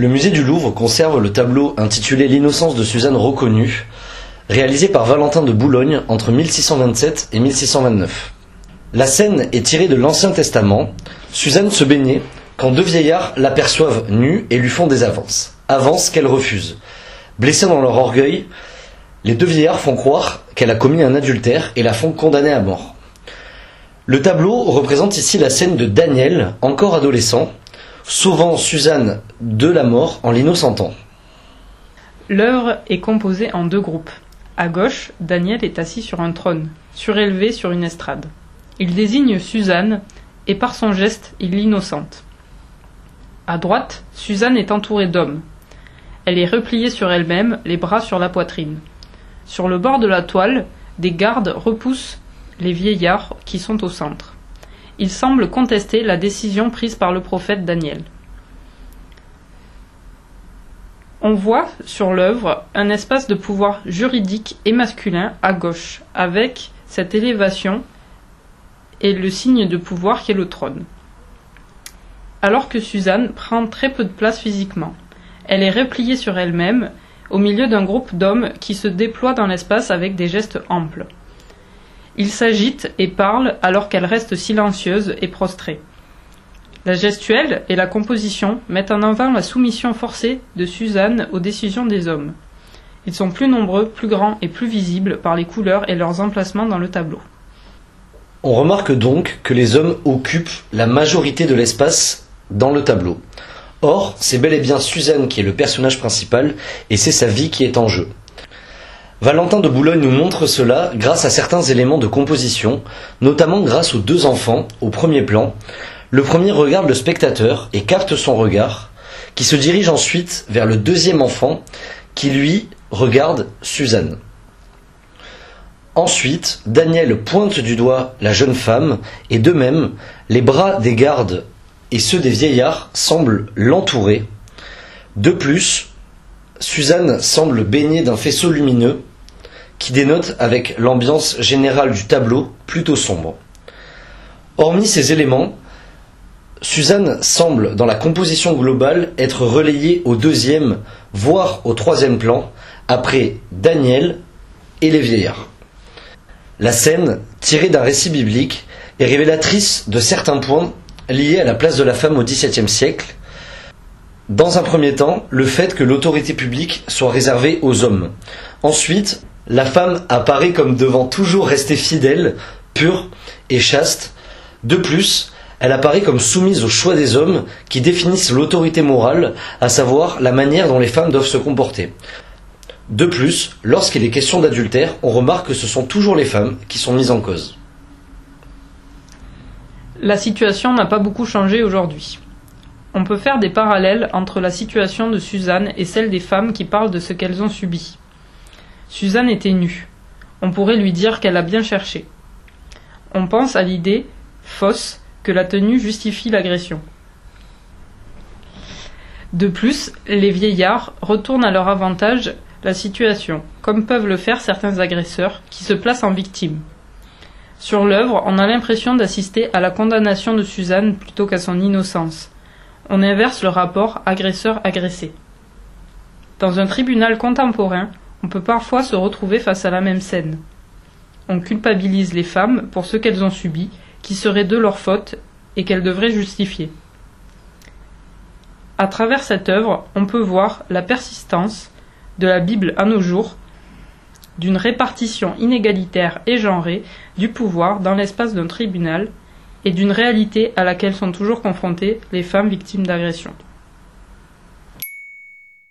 Le musée du Louvre conserve le tableau intitulé L'innocence de Suzanne reconnue, réalisé par Valentin de Boulogne entre 1627 et 1629. La scène est tirée de l'Ancien Testament. Suzanne se baignait quand deux vieillards l'aperçoivent nue et lui font des avances. Avances qu'elle refuse. Blessée dans leur orgueil, les deux vieillards font croire qu'elle a commis un adultère et la font condamner à mort. Le tableau représente ici la scène de Daniel, encore adolescent, sauvant Suzanne de la mort en l'innocentant. L'œuvre est composée en deux groupes. À gauche, Daniel est assis sur un trône, surélevé sur une estrade. Il désigne Suzanne, et par son geste, il l'innocente. À droite, Suzanne est entourée d'hommes. Elle est repliée sur elle-même, les bras sur la poitrine. Sur le bord de la toile, des gardes repoussent les vieillards qui sont au centre. Ils semblent contester la décision prise par le prophète Daniel. On voit sur l'œuvre un espace de pouvoir juridique et masculin à gauche, avec cette élévation et le signe de pouvoir qui est le trône. Alors que Suzanne prend très peu de place physiquement. Elle est repliée sur elle-même, au milieu d'un groupe d'hommes qui se déploient dans l'espace avec des gestes amples. Ils s'agitent et parlent alors qu'elle reste silencieuse et prostrée. La gestuelle et la composition mettent en avant la soumission forcée de Suzanne aux décisions des hommes. Ils sont plus nombreux, plus grands et plus visibles par les couleurs et leurs emplacements dans le tableau. On remarque donc que les hommes occupent la majorité de l'espace dans le tableau. Or, c'est bel et bien Suzanne qui est le personnage principal et c'est sa vie qui est en jeu. Valentin de Boulogne nous montre cela grâce à certains éléments de composition, notamment grâce aux deux enfants au premier plan. Le premier regarde le spectateur et capte son regard, qui se dirige ensuite vers le deuxième enfant qui lui regarde Suzanne. Ensuite, Daniel pointe du doigt la jeune femme, et de même, les bras des gardes et ceux des vieillards semblent l'entourer. De plus, Suzanne semble baignée d'un faisceau lumineux qui dénote avec l'ambiance générale du tableau plutôt sombre. Hormis ces éléments, Suzanne semble, dans la composition globale, être relayée au deuxième, voire au troisième plan, après Daniel et les vieillards. La scène, tirée d'un récit biblique, est révélatrice de certains points liés à la place de la femme au XVIIe siècle. Dans un premier temps, le fait que l'autorité publique soit réservée aux hommes. Ensuite, la femme apparaît comme devant toujours rester fidèle, pure et chaste. De plus, elle apparaît comme soumise au choix des hommes qui définissent l'autorité morale, à savoir la manière dont les femmes doivent se comporter. De plus, lorsqu'il est question d'adultère, on remarque que ce sont toujours les femmes qui sont mises en cause. La situation n'a pas beaucoup changé aujourd'hui. On peut faire des parallèles entre la situation de Suzanne et celle des femmes qui parlent de ce qu'elles ont subi. Suzanne était nue. On pourrait lui dire qu'elle a bien cherché. On pense à l'idée, fausse, que la tenue justifie l'agression. De plus, les vieillards retournent à leur avantage la situation, comme peuvent le faire certains agresseurs qui se placent en victime. Sur l'œuvre, on a l'impression d'assister à la condamnation de Suzanne plutôt qu'à son innocence. On inverse le rapport agresseur-agressé. Dans un tribunal contemporain, on peut parfois se retrouver face à la même scène. On culpabilise les femmes pour ce qu'elles ont subi, qui serait de leur faute et qu'elles devraient justifier. À travers cette œuvre, on peut voir la persistance de la Bible à nos jours d'une répartition inégalitaire et genrée du pouvoir dans l'espace d'un tribunal et d'une réalité à laquelle sont toujours confrontées les femmes victimes d'agressions.